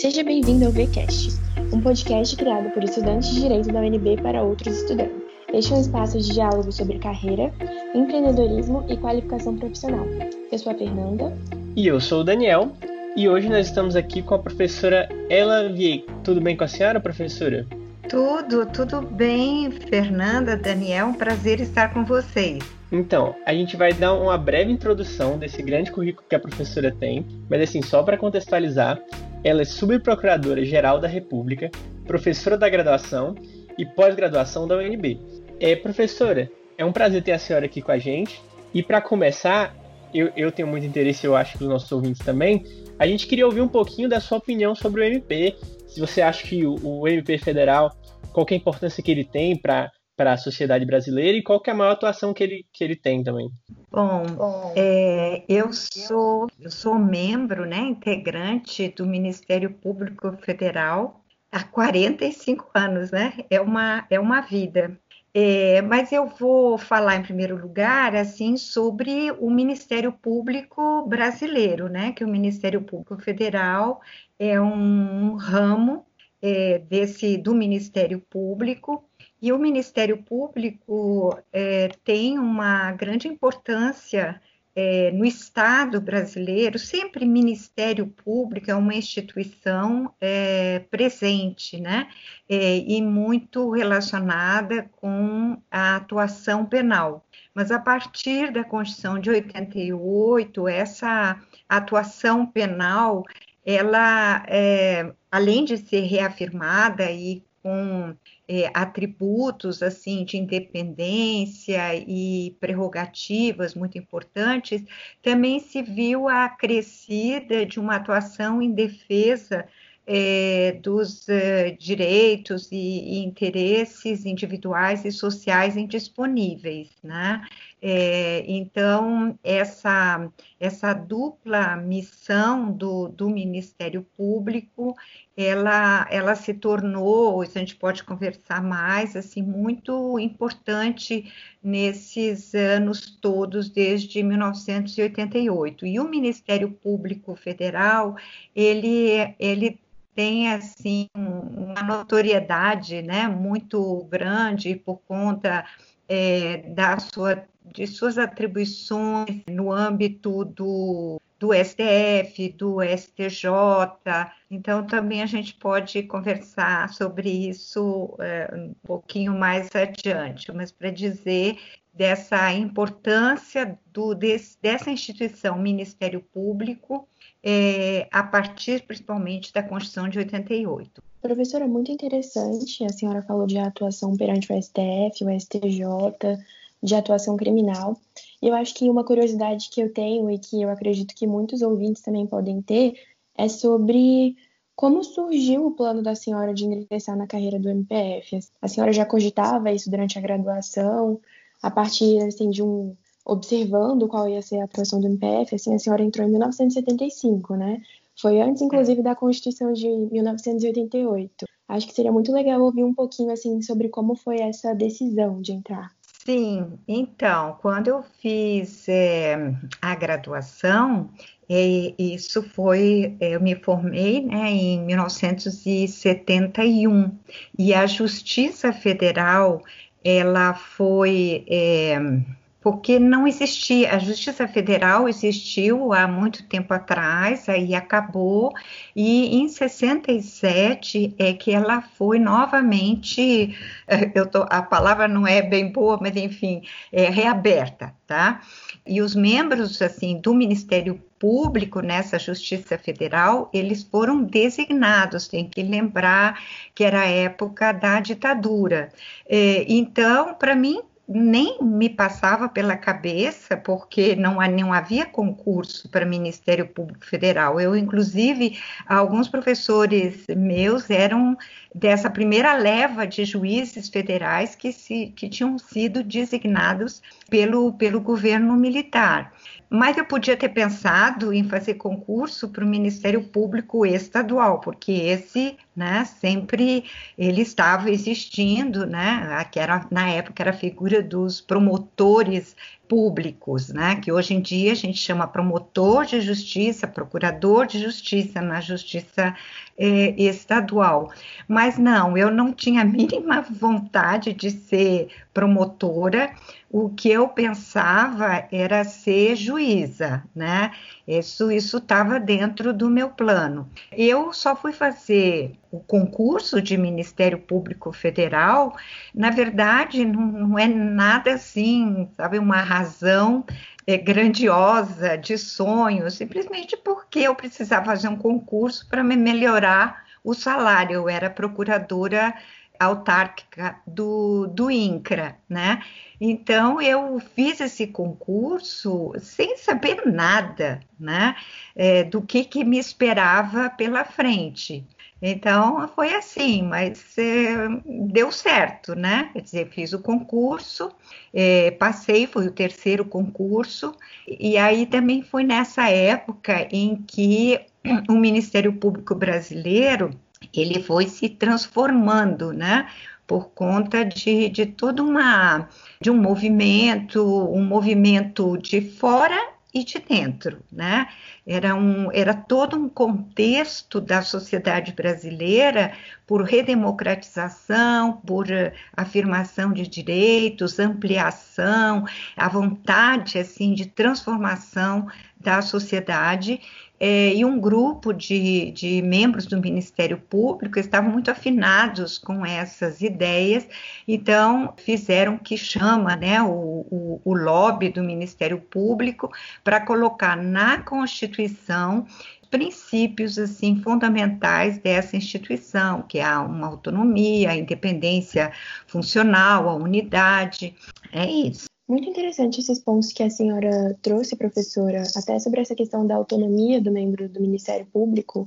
Seja bem-vindo ao VCast, um podcast criado por estudantes de Direito da UNB para outros estudantes. Este é um espaço de diálogo sobre carreira, empreendedorismo e qualificação profissional. Eu sou a Fernanda. E eu sou o Daniel. E hoje nós estamos aqui com a professora Ela Vie. Tudo bem com a senhora, professora? Tudo, tudo bem, Fernanda, Daniel. Um prazer estar com vocês. Então, a gente vai dar uma breve introdução desse grande currículo que a professora tem, mas assim, só para contextualizar, ela é subprocuradora-geral da República, professora da graduação e pós-graduação da UNB. É, professora, é um prazer ter a senhora aqui com a gente. E para começar, eu, eu tenho muito interesse, eu acho que os nossos ouvintes também, a gente queria ouvir um pouquinho da sua opinião sobre o MP. Se você acha que o, o MP federal, qual é a importância que ele tem para para a sociedade brasileira e qual que é a maior atuação que ele, que ele tem também? Bom, Bom é, eu sou eu sou membro, né, integrante do Ministério Público Federal há 45 anos, né? É uma é uma vida. É, mas eu vou falar em primeiro lugar assim sobre o Ministério Público brasileiro, né? Que o Ministério Público Federal é um ramo é, desse do Ministério Público e o Ministério Público é, tem uma grande importância é, no Estado brasileiro. Sempre Ministério Público é uma instituição é, presente, né? É, e muito relacionada com a atuação penal. Mas a partir da Constituição de 88, essa atuação penal, ela, é, além de ser reafirmada e com é, atributos assim de independência e prerrogativas muito importantes, também se viu a crescida de uma atuação em defesa é, dos é, direitos e, e, interesses individuais e sociais indisponíveis, né? É, então, essa, essa dupla missão do, do Ministério Público, ela, ela se tornou, isso a gente pode conversar mais, assim, muito importante nesses anos todos, desde 1988. E o Ministério Público Federal, ele, ele tem assim uma notoriedade né, muito grande por conta é, da sua de suas atribuições no âmbito do, do STF, do STJ. Então, também a gente pode conversar sobre isso é, um pouquinho mais adiante, mas para dizer dessa importância do, desse, dessa instituição, Ministério Público, é, a partir principalmente da Constituição de 88. Professora, muito interessante. A senhora falou de atuação perante o STF, o STJ, de atuação criminal. Eu acho que uma curiosidade que eu tenho e que eu acredito que muitos ouvintes também podem ter é sobre como surgiu o plano da senhora de ingressar na carreira do MPF. A senhora já cogitava isso durante a graduação, a partir assim, de um observando qual ia ser a atuação do MPF, assim, a senhora entrou em 1975, né? Foi antes, inclusive, da Constituição de 1988. Acho que seria muito legal ouvir um pouquinho, assim, sobre como foi essa decisão de entrar. Sim, então, quando eu fiz é, a graduação, é, isso foi, é, eu me formei né, em 1971 e a Justiça Federal, ela foi é, porque não existia, a Justiça Federal existiu há muito tempo atrás, aí acabou, e em 67 é que ela foi novamente, eh, eu tô, a palavra não é bem boa, mas enfim, é reaberta, tá? E os membros, assim, do Ministério Público nessa Justiça Federal, eles foram designados, tem que lembrar que era a época da ditadura. É, então, para mim, nem me passava pela cabeça, porque não, não havia concurso para Ministério Público Federal. Eu, inclusive, alguns professores meus eram dessa primeira leva de juízes federais que, se, que tinham sido designados pelo, pelo governo militar. Mas eu podia ter pensado em fazer concurso para o Ministério Público Estadual, porque esse, né, sempre ele estava existindo, né, que era, na época era a figura dos promotores públicos, né? Que hoje em dia a gente chama promotor de justiça, procurador de justiça na justiça eh, estadual. Mas não, eu não tinha a mínima vontade de ser promotora. O que eu pensava era ser juíza, né? Isso isso estava dentro do meu plano. Eu só fui fazer o concurso de Ministério Público Federal. Na verdade, não, não é nada assim, sabe, uma razão é, grandiosa de sonho, simplesmente porque eu precisava fazer um concurso para me melhorar o salário. Eu era procuradora autárquica do, do INCRA, né? Então eu fiz esse concurso sem saber nada, né? É, do que, que me esperava pela frente. Então foi assim, mas é, deu certo, né? Quer dizer, fiz o concurso, é, passei, foi o terceiro concurso, e aí também foi nessa época em que o Ministério Público Brasileiro ele foi se transformando, né? Por conta de, de todo uma de um movimento, um movimento de fora e de dentro, né? Era, um, era todo um contexto da sociedade brasileira por redemocratização, por uh, afirmação de direitos, ampliação, a vontade assim de transformação da sociedade é, e um grupo de, de membros do Ministério Público estavam muito afinados com essas ideias, então fizeram que chama né, o, o, o lobby do Ministério Público para colocar na Constituição princípios assim fundamentais dessa instituição, que é uma autonomia, a independência funcional, a unidade. É isso. Muito interessante esses pontos que a senhora trouxe, professora, até sobre essa questão da autonomia do membro do Ministério Público,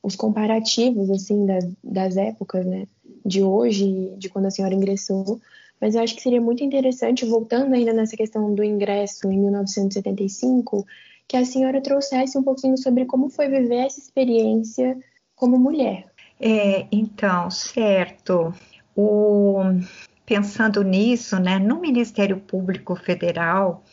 os comparativos, assim, das, das épocas, né, de hoje, de quando a senhora ingressou. Mas eu acho que seria muito interessante, voltando ainda nessa questão do ingresso em 1975, que a senhora trouxesse um pouquinho sobre como foi viver essa experiência como mulher. É, então, certo. O, pensando nisso, né, no Ministério Público Federal,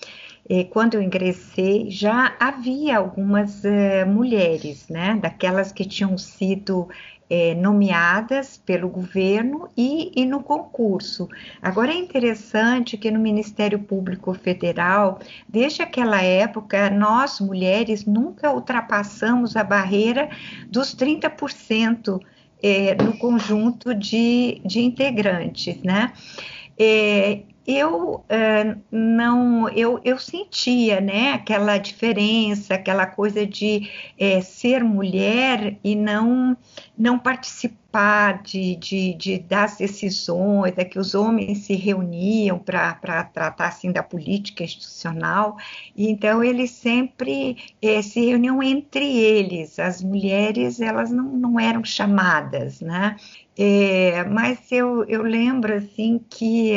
eh, quando eu ingressei, já havia algumas eh, mulheres, né, daquelas que tinham sido eh, nomeadas pelo governo e, e, no concurso. Agora é interessante que no Ministério Público Federal, desde aquela época, nós mulheres nunca ultrapassamos a barreira dos 30% é, no conjunto de, de integrantes, né? É, eu uh, não eu, eu sentia né aquela diferença aquela coisa de é, ser mulher e não não participar de, de, de das decisões é que os homens se reuniam para tratar assim da política institucional. E então eles sempre é, se reuniam entre eles. As mulheres elas não, não eram chamadas né? É, mas eu, eu lembro assim que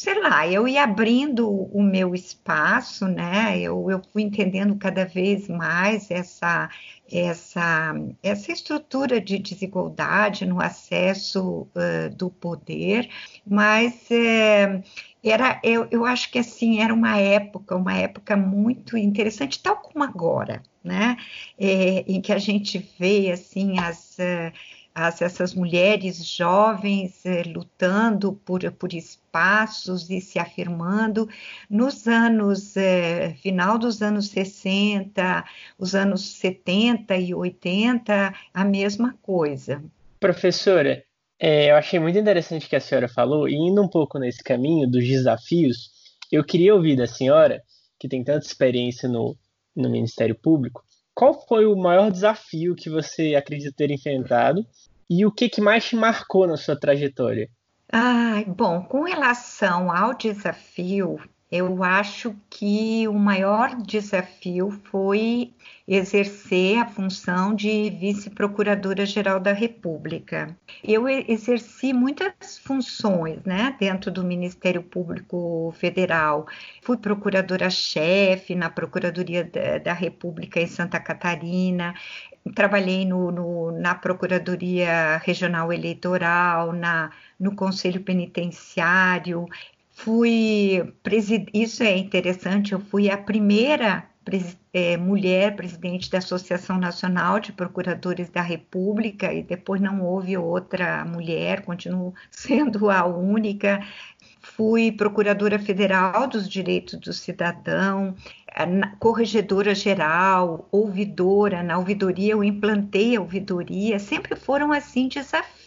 sei lá, eu ia abrindo o meu espaço, né? Eu, eu fui entendendo cada vez mais essa, essa, essa estrutura de desigualdade no acesso uh, do poder, mas é, era, eu, eu acho que assim era uma época, uma época muito interessante, tal como agora, né? É, em que a gente vê assim as uh, as, essas mulheres jovens eh, lutando por, por espaços e se afirmando. Nos anos, eh, final dos anos 60, os anos 70 e 80, a mesma coisa. Professora, é, eu achei muito interessante o que a senhora falou, e indo um pouco nesse caminho dos desafios, eu queria ouvir da senhora, que tem tanta experiência no, no Ministério Público, qual foi o maior desafio que você acredita ter enfrentado e o que, que mais te marcou na sua trajetória? Ah, bom, com relação ao desafio, eu acho que o maior desafio foi exercer a função de vice-procuradora-geral da República. Eu exerci muitas funções né, dentro do Ministério Público Federal. Fui procuradora-chefe na Procuradoria da, República em Santa Catarina, trabalhei no, no, na Procuradoria Regional Eleitoral, na, no Conselho Penitenciário, fui isso é interessante, eu fui a primeira é, mulher presidente da Associação Nacional de Procuradores da República e depois não houve outra mulher, continuo sendo a única. Fui procuradora federal dos direitos do cidadão, corregedora geral, ouvidora. Na ouvidoria eu implantei a ouvidoria. Sempre foram assim desafios,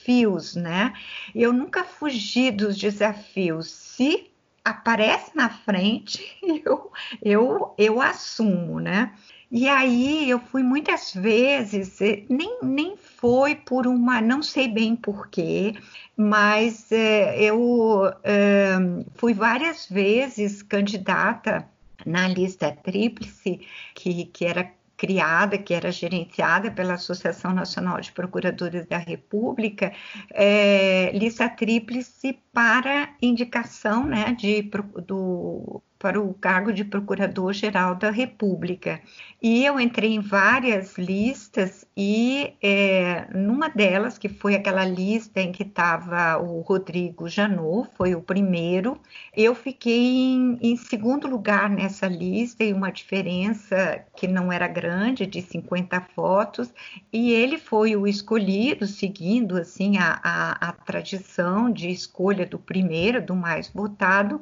né? Eu nunca fugi dos desafios. Se aparece na frente, eu, eu, eu assumo, né? E aí eu fui muitas vezes, eh, nem, nem foi por uma, não sei bem porquê, mas é, eu é, fui várias vezes candidata na lista tríplice, que, que era criada, que era gerenciada pela Associação Nacional de Procuradores da República, é, lista tríplice para indicação né, de, do para o cargo de Procurador-Geral da República. E eu entrei em várias listas e é, numa delas, que foi aquela lista em que estava o Rodrigo Janot, foi o primeiro, eu fiquei em, em, segundo lugar nessa lista e uma diferença que não era grande, de 50 votos, e ele foi o escolhido, seguindo assim a, a, a tradição de escolha do primeiro, do mais votado,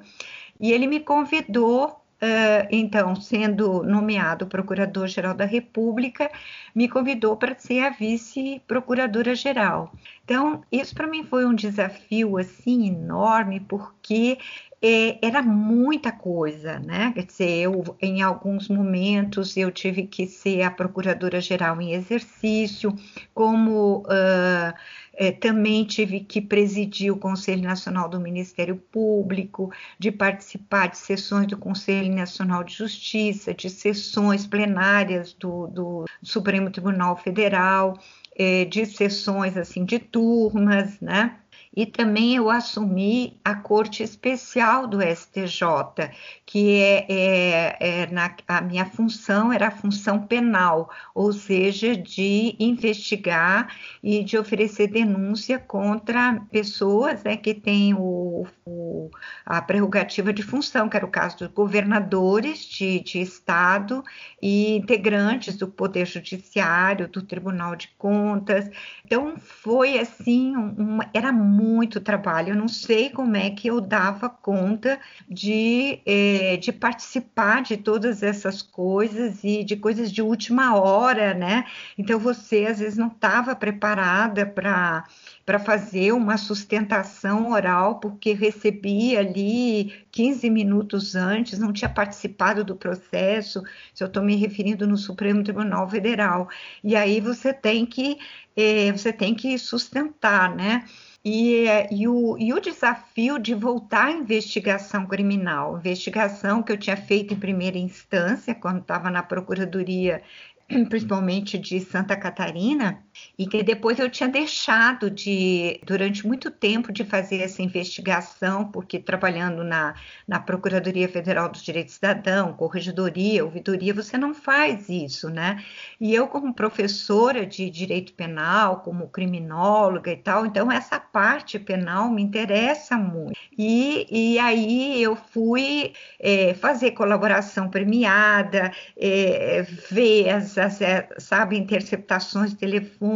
e ele me convidou Uh, então, sendo nomeado Procurador-Geral da República, me convidou para ser a vice-procuradora-geral. Então, isso para mim foi um desafio assim enorme, porque é, era muita coisa, né? Quer dizer, eu, em alguns momentos eu tive que ser a procuradora-geral em exercício, como uh, é, também tive que presidir o Conselho Nacional do Ministério Público, de participar de sessões do Conselho Nacional de Justiça, de sessões plenárias do, do Supremo Tribunal Federal, é, de sessões assim de turmas, né? E também eu assumi a Corte Especial do STJ, que é, é, é na, a minha função era a função penal, ou seja, de investigar e de oferecer denúncia contra pessoas né, que têm o, o, a prerrogativa de função, que era o caso dos governadores de, de Estado e integrantes do Poder Judiciário, do Tribunal de Contas. Então, foi assim, uma, era muito trabalho. Eu não sei como é que eu dava conta de, é, de participar de todas essas coisas e de coisas de última hora, né? Então, você às vezes não estava preparada para para fazer uma sustentação oral, porque recebia ali 15 minutos antes, não tinha participado do processo, se eu estou me referindo no Supremo Tribunal Federal. E aí você tem que, eh, você tem que sustentar, né? E, e, o, e, o, desafio de voltar à investigação criminal, investigação que eu tinha feito em primeira instância, quando estava na Procuradoria principalmente de Santa Catarina, e que depois eu tinha deixado de, durante muito tempo, de fazer essa investigação, porque trabalhando na, na Procuradoria Federal dos Direitos Cidadão, Corregedoria, Ouvidoria, você não faz isso, né? E eu, como professora de Direito Penal, como criminóloga e tal, então essa parte penal me interessa muito. E, e aí eu fui é, fazer colaboração premiada, é, ver as essas, é, sabe, interceptações telefônicas,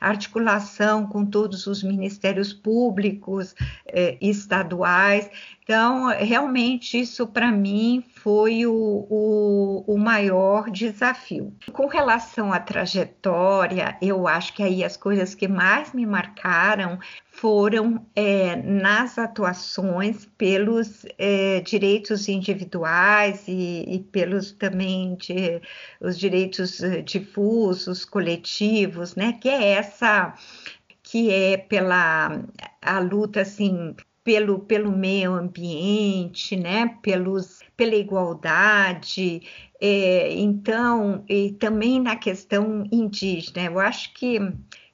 articulação com todos os ministérios públicos eh, estaduais. Então, realmente, isso para mim foi o, o, o, maior desafio. Com relação à trajetória, eu acho que aí as coisas que mais me marcaram foram é, nas atuações pelos é, direitos individuais e, e, pelos também de, os direitos é, difusos, coletivos, né? Que é essa que é pela a luta assim pelo, pelo meio ambiente, né? Pelos, pela igualdade, é, então, e também na questão indígena, eu acho que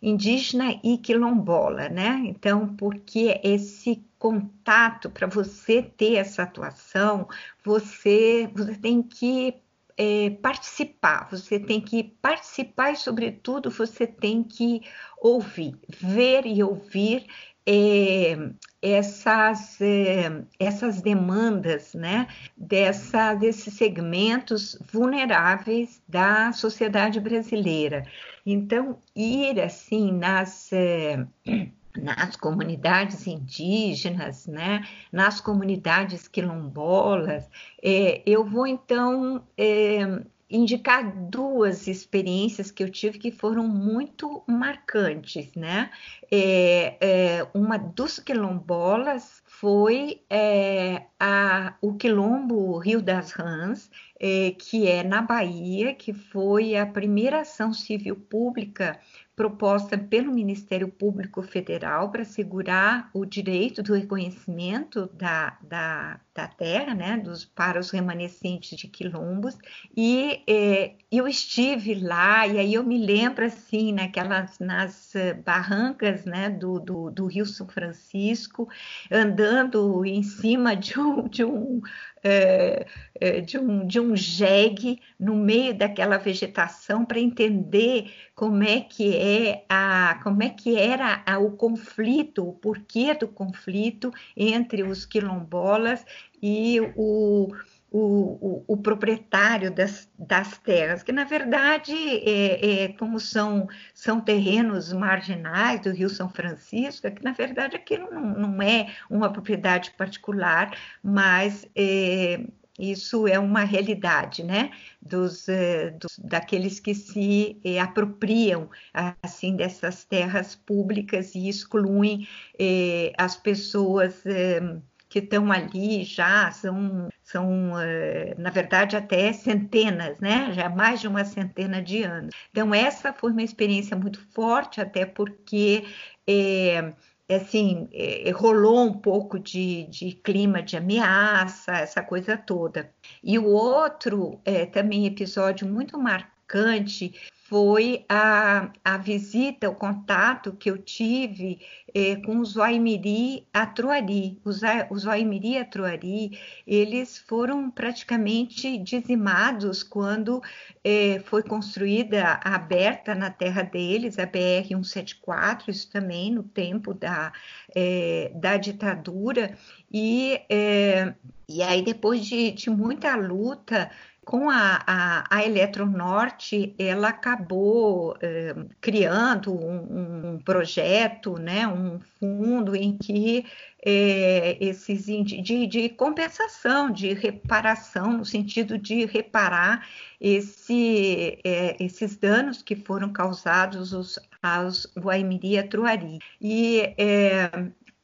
indígena e quilombola, né? Então, porque esse contato, para você ter essa atuação, você, você tem que é, participar, você tem que participar e, sobretudo, você tem que ouvir, ver e ouvir é, essas, é, essas demandas né, dessa, desses segmentos vulneráveis da sociedade brasileira. Então, ir assim nas. É, nas comunidades indígenas, né, nas comunidades quilombolas, é, eu vou então é, indicar duas experiências que eu tive que foram muito marcantes, né? É, é, uma dos quilombolas foi é, a, o quilombo Rio das Rãs, é, que é na Bahia, que foi a primeira ação civil pública proposta pelo Ministério Público Federal para assegurar o direito do reconhecimento da, da, da terra, né, dos, para os remanescentes de quilombos, e é, eu estive lá, e aí eu me lembro, assim, naquelas, nas barrancas, né, do, do, do Rio São Francisco, andando em cima de um, de um é, de, um, de um jegue no meio daquela vegetação para entender como é que é a como é que era a, o conflito, o porquê do conflito entre os quilombolas e o, o, o, o, proprietário das, das, terras, que na verdade, é, é, como são, são terrenos marginais do Rio São Francisco, é que na verdade aquilo não, não é uma propriedade particular, mas é, isso é uma realidade, né? Dos, é, dos, daqueles que se é, apropriam assim dessas terras públicas e excluem as pessoas que estão ali já são, são eh, na verdade, até centenas, né? Já mais de uma centena de anos. Então, essa foi uma experiência muito forte, até porque. É, assim, é, rolou um pouco de, de, clima de ameaça, essa coisa toda. E o outro, é, também episódio muito marcante, foi a, a visita, o contato que eu tive é, com os Waimiri Atruari. Os, os Waimiri Atruari, eles foram praticamente dizimados quando é, foi construída, aberta na terra deles, a BR-174, isso também no tempo da, é, da ditadura, e, e aí depois de, de muita luta, com a, a, a Eletronorte, ela acabou eh, criando um, um, projeto, né, um fundo em que eh, esses de, de, compensação, de reparação, no sentido de reparar esse, eh, esses danos que foram causados aos, aos Guaimiri e Truari. E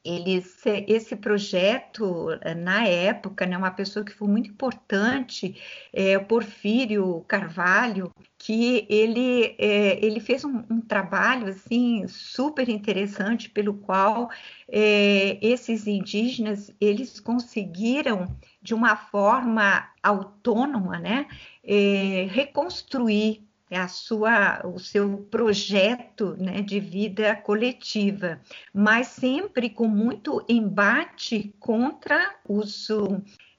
eles, esse projeto, na época, né, uma pessoa que foi muito importante, é, Porfírio Carvalho, que ele, é, ele fez um, um, trabalho assim super interessante pelo qual é, esses indígenas eles conseguiram de uma forma autônoma né, é, reconstruir a sua, o seu projeto né, de vida coletiva, mas sempre com muito embate contra os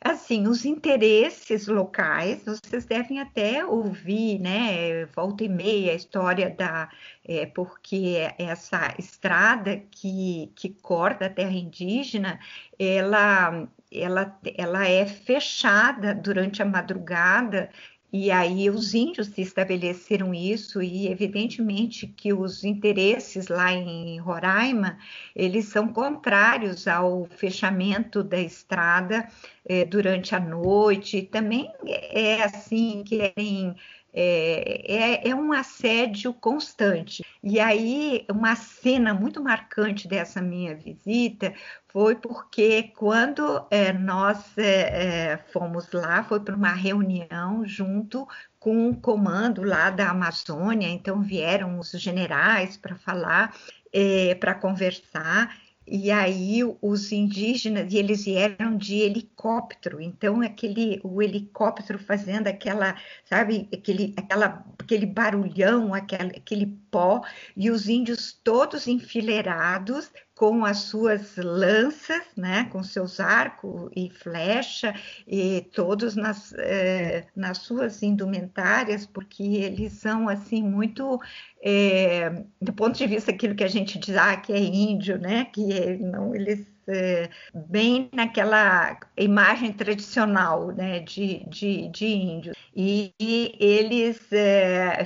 assim, os interesses locais, vocês devem até ouvir, né, volta e meia, a história da, é, porque essa estrada que, que corta a terra indígena, ela, ela, ela é fechada durante a madrugada e aí os índios se estabeleceram isso e evidentemente que os interesses lá em Roraima, eles são contrários ao fechamento da estrada eh, durante a noite, também é assim, querem é, é, é, um assédio constante. E aí, uma cena muito marcante dessa minha visita foi porque quando é, nós é, é fomos lá, foi para uma reunião junto com o comando lá da Amazônia, então vieram os generais para falar, é, para conversar, e aí os indígenas, e eles vieram de helicóptero, então aquele o helicóptero fazendo aquela, sabe, aquele, aquela, aquele barulhão, aquele, aquele pó, e os índios todos enfileirados, com as suas lanças, né, com seus arcos e flecha, e todos nas, é, nas suas indumentárias, porque eles são assim muito é, do ponto de vista aquilo que a gente diz, ah, que é índio, né, que é, não eles é, bem naquela imagem tradicional né, de, de, de índios. E, e eles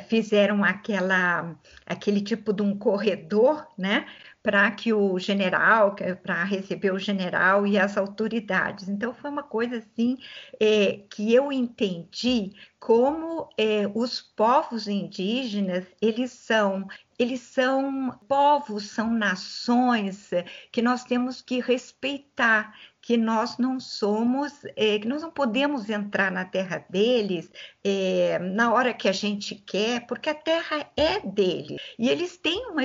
fizeram aquela, aquele tipo de um corredor, né? Para que o general, para receber o general e as autoridades. Então foi uma coisa assim é, que eu entendi como é, os povos indígenas eles são eles são povos, são nações que nós temos que respeitar, que nós não somos, é, que nós não podemos entrar na terra deles é, na hora que a gente quer, porque a terra é deles. E eles têm uma,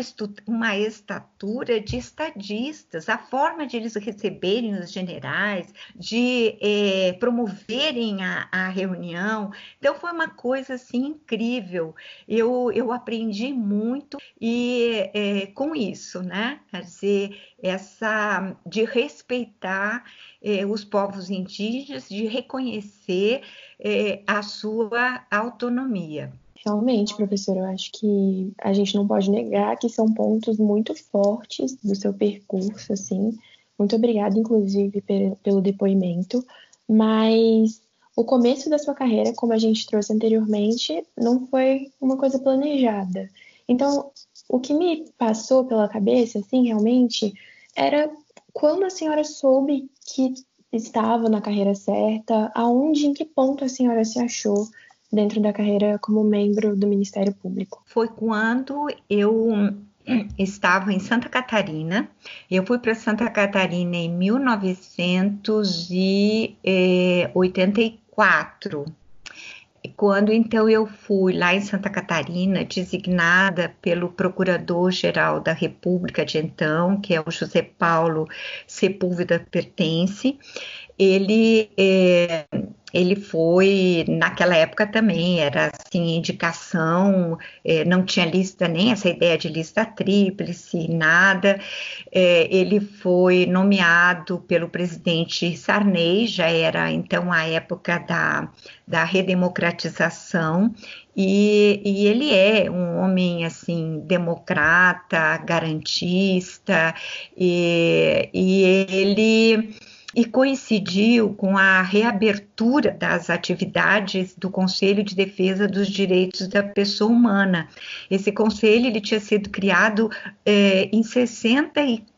uma estatura de estadistas, a forma de eles receberem os generais, de é, promoverem a, a, reunião. Então, foi uma coisa assim incrível. Eu, eu aprendi muito e é, com isso, né? Quer dizer, essa de respeitar eh, os povos indígenas, de reconhecer eh, a sua autonomia. Realmente, professora, eu acho que a gente não pode negar que são pontos muito fortes do seu percurso, assim. Muito obrigada, inclusive, pelo depoimento. Mas o começo da sua carreira, como a gente trouxe anteriormente, não foi uma coisa planejada. Então, o que me passou pela cabeça, assim, realmente, era quando a senhora soube que estava na carreira certa, aonde, em que ponto a senhora se achou dentro da carreira como membro do Ministério Público? Foi quando eu estava em Santa Catarina. Eu fui para Santa Catarina em 1984 quando então eu fui lá em Santa Catarina, designada pelo Procurador-Geral da República de então, que é o José Paulo Sepúlveda Pertence, ele é, ele foi naquela época também era assim indicação é, não tinha lista nem essa ideia de lista tríplice nada. É, ele foi nomeado pelo presidente Sarney já era então a época da, da redemocratização e, e, ele é um homem assim democrata, garantista e, e ele e coincidiu com a reabertura das atividades do Conselho de Defesa dos Direitos da Pessoa Humana. Esse conselho ele tinha sido criado é, em 64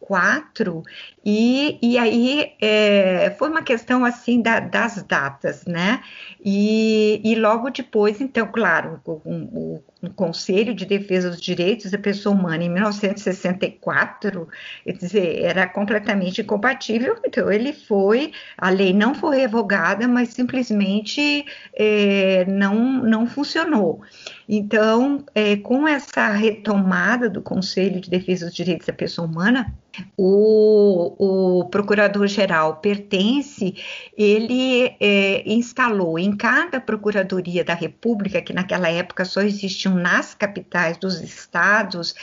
e, e aí é, foi uma questão assim da, das datas, né? E, e, logo depois, então, claro, o, o, o, Conselho de Defesa dos Direitos da Pessoa Humana em 1964, quer dizer, era completamente incompatível, então ele foi, a lei não foi revogada, mas simplesmente é, não, não funcionou. Então, é, com essa retomada do Conselho de Defesa dos Direitos da Pessoa Humana, o, o procurador-geral pertence, ele é, instalou em cada procuradoria da República, que naquela época só existiam nas capitais dos estados,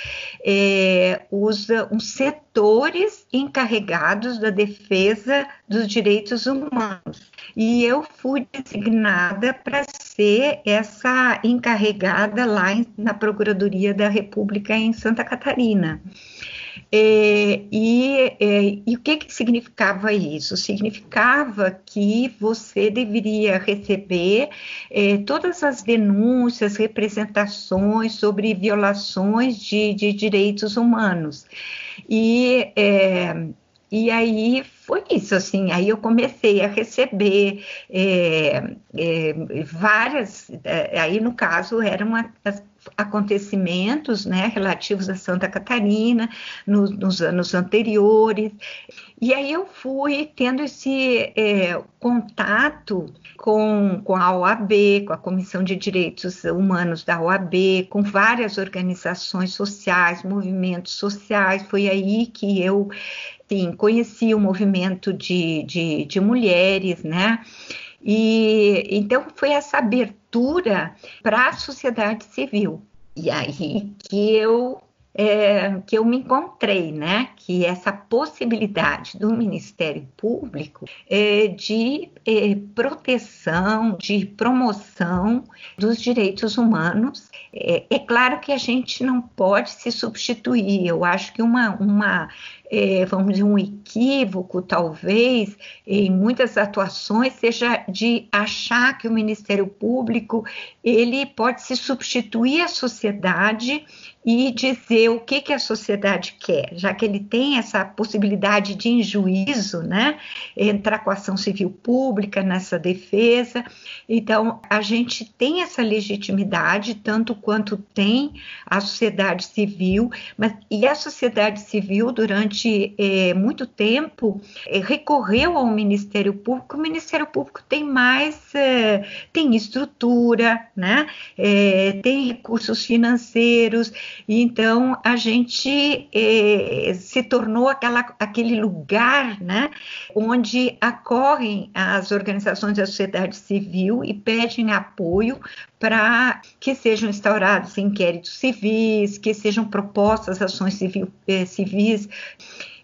é, os, os setores encarregados da defesa dos direitos humanos. E eu fui designada para ser essa encarregada lá na Procuradoria da República em Santa Catarina. É, e, é, e, o que, que significava isso? Significava que você deveria receber é, todas as denúncias, representações sobre violações de, de direitos humanos. E, é, e aí foi isso, assim, aí eu comecei a receber é, é, várias, é, aí no caso eram as acontecimentos né, relativos a Santa Catarina no, nos anos anteriores. E aí eu fui tendo esse é, contato com, com a OAB, com a Comissão de Direitos Humanos da OAB, com várias organizações sociais, movimentos sociais. Foi aí que eu enfim, conheci o movimento de, de, de mulheres, né? E então foi essa abertura para a sociedade civil. E aí que eu é, que eu me encontrei, né? Que essa possibilidade do Ministério Público é, de é, proteção, de promoção dos direitos humanos. É, é, claro que a gente não pode se substituir. Eu acho que uma, uma é, vamos dizer, um equívoco, talvez, em muitas atuações, seja de achar que o Ministério Público ele pode se substituir à sociedade e dizer o que, que a sociedade quer, já que ele tem essa possibilidade de, em juízo, né, entrar com a ação civil pública nessa defesa. Então, a gente tem essa legitimidade, tanto quanto tem a sociedade civil, mas, e a sociedade civil, durante é, muito tempo, é, recorreu ao Ministério Público. O Ministério Público tem mais, é, tem estrutura, né, tem recursos financeiros e então a gente eh, se tornou aquela, aquele lugar né, onde acorrem as organizações da sociedade civil e pedem apoio para que sejam instaurados inquéritos civis, que sejam propostas ações civil, eh, civis.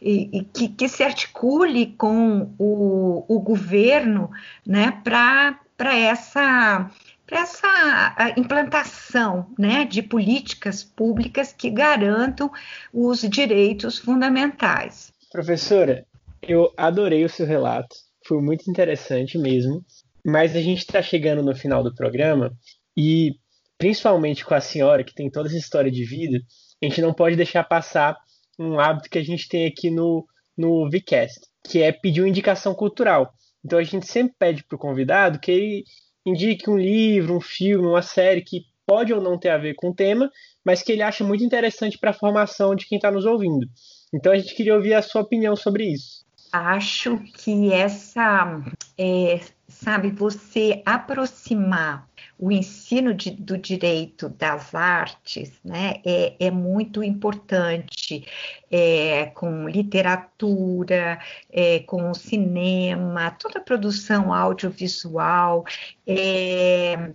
E, e que, que, se articule com o, o governo né, para essa para essa implantação né, de políticas públicas que garantam os direitos fundamentais. Professora, eu adorei o seu relato, foi muito interessante mesmo, mas a gente está chegando no final do programa e, principalmente com a senhora, que tem toda essa história de vida, a gente não pode deixar passar um hábito que a gente tem aqui no, no VCast, que é pedir uma indicação cultural. Então a gente sempre pede para o convidado que ele indique um livro, um filme, uma série que pode ou não ter a ver com o tema, mas que ele acha muito interessante para a formação de quem está nos ouvindo. Então a gente queria ouvir a sua opinião sobre isso. Acho que essa, é, sabe, você aproximar o ensino de, do direito das artes né, é, é muito importante, é, com literatura, é, com cinema, toda a produção audiovisual. É,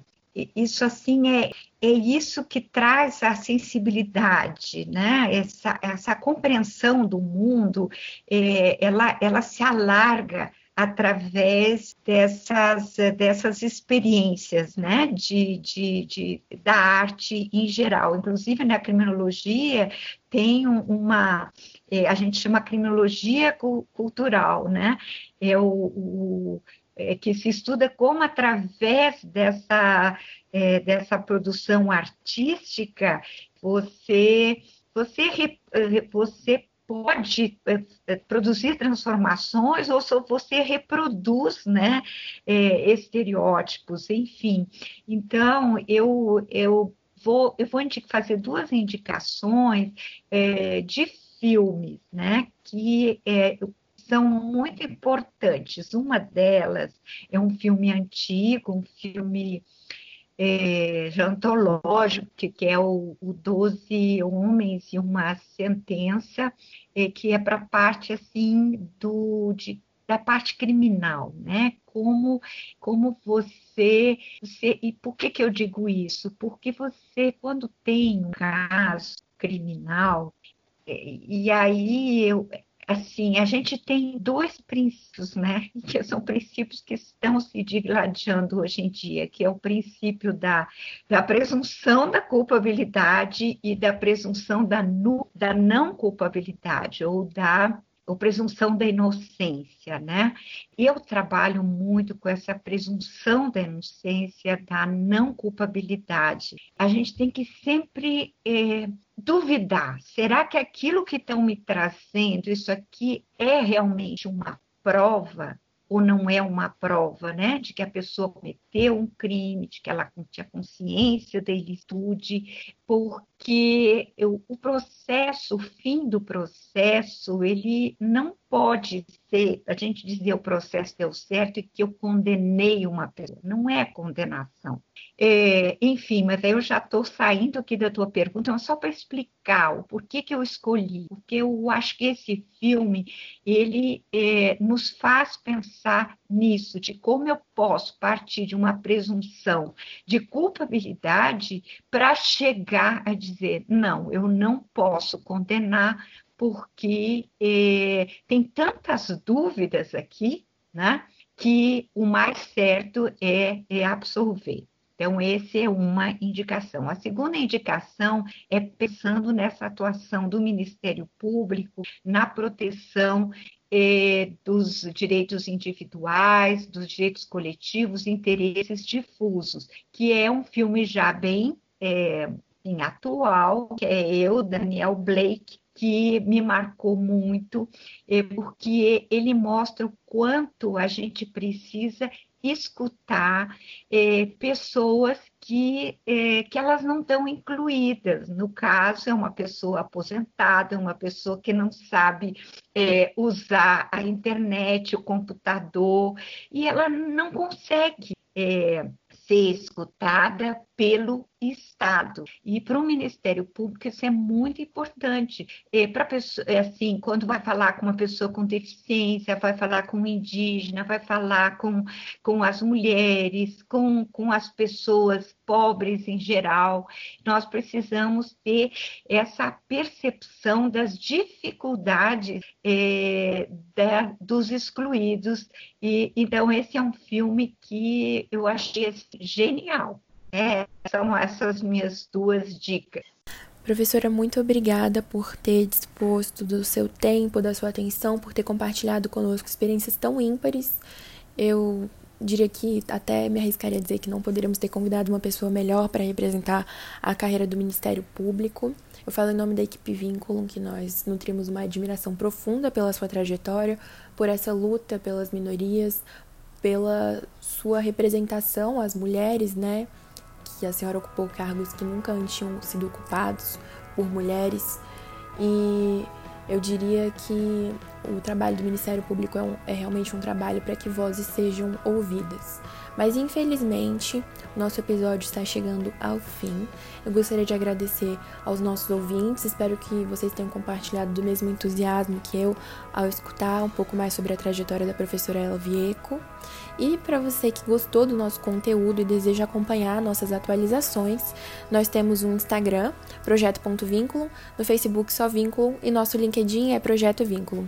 isso assim é, é isso que traz a sensibilidade, né? Essa, essa compreensão do mundo, é, ela, ela se alarga através dessas, dessas experiências né, de, de, de, da arte em geral. Inclusive, na criminologia, tem uma. É, a gente chama criminologia cultural, né? É o, o é, que se estuda como, através dessa, é, dessa produção artística, você, você, você pode é, produzir transformações ou se você reproduz né, é, estereótipos, enfim. Então, eu, eu, vou, eu vou fazer duas indicações é, de filmes né, que são muito importantes. Uma delas é um filme antigo, um filme é, antológico, que é o, o Doze Homens e uma Sentença, é, que é para parte assim do de, da parte criminal, né? Como, como você, você. E por que, que eu digo isso? Porque você, quando tem um caso criminal, é, e aí eu, assim, a gente tem dois princípios, né, que são princípios que estão se digladiando hoje em dia, que é o princípio da, da presunção da culpabilidade e da presunção da, nu, da não culpabilidade, ou da ou presunção da inocência, né? Eu trabalho muito com essa presunção da inocência, da não culpabilidade. A gente tem que sempre é, duvidar: será que aquilo que estão me trazendo, isso aqui é realmente uma prova ou não é uma prova, né, de que a pessoa cometeu um crime, de que ela tinha consciência da ilitude, porque eu, o processo, o fim do processo, ele não pode ser, a gente dizer o processo deu certo e que eu condenei uma pessoa, não é condenação. É, enfim, mas aí eu já estou saindo aqui da tua pergunta, mas só para explicar o porquê que eu escolhi, porque eu acho que esse filme, ele é, nos faz pensar nisso, de como eu posso partir de uma presunção de culpabilidade para chegar chegar a dizer: não, eu não posso condenar, porque eh, tem tantas dúvidas aqui, né? Que o mais certo é, é. Então, essa é uma indicação. A segunda indicação é pensando nessa atuação do Ministério Público na proteção eh, dos direitos individuais, dos direitos coletivos, interesses difusos, que é um filme já bem é, em atual, que é eu, Daniel Blake, que me marcou muito, é, porque ele mostra o quanto a gente precisa escutar é, pessoas que, é, que elas não estão incluídas. No caso, é uma pessoa aposentada, uma pessoa que não sabe usar a internet, o computador, e ela não consegue ser escutada pelo Estado. E para o Ministério Público isso é muito importante. É, para pessoa, assim, quando vai falar com uma pessoa com deficiência, vai falar com um indígena, vai falar com, com as mulheres, com, com as pessoas pobres em geral, nós precisamos ter essa percepção das dificuldades é, da, dos excluídos. E, então, esse é um filme que eu achei genial. É, são essas minhas duas dicas. Professora, muito obrigada por ter disposto do seu tempo, da sua atenção, por ter compartilhado conosco experiências tão ímpares. Eu diria que até me arriscaria a dizer que não poderíamos ter convidado uma pessoa melhor para representar a carreira do Ministério Público. Eu falo em nome da equipe Vínculo, que nós nutrimos uma admiração profunda pela sua trajetória, por essa luta pelas minorias, pela sua representação às mulheres, né? Que a senhora ocupou cargos que nunca antes tinham sido ocupados por mulheres. E eu diria que o trabalho do Ministério Público é, um, é realmente um trabalho para que vozes sejam ouvidas. Mas infelizmente, o nosso episódio está chegando ao fim. Eu gostaria de agradecer aos nossos ouvintes, espero que vocês tenham compartilhado do mesmo entusiasmo que eu ao escutar um pouco mais sobre a trajetória da professora Ela Vieco. E para você que gostou do nosso conteúdo e deseja acompanhar nossas atualizações, nós temos um Instagram, projeto.vínculo, no Facebook só vínculo e nosso LinkedIn é Projeto Vínculo.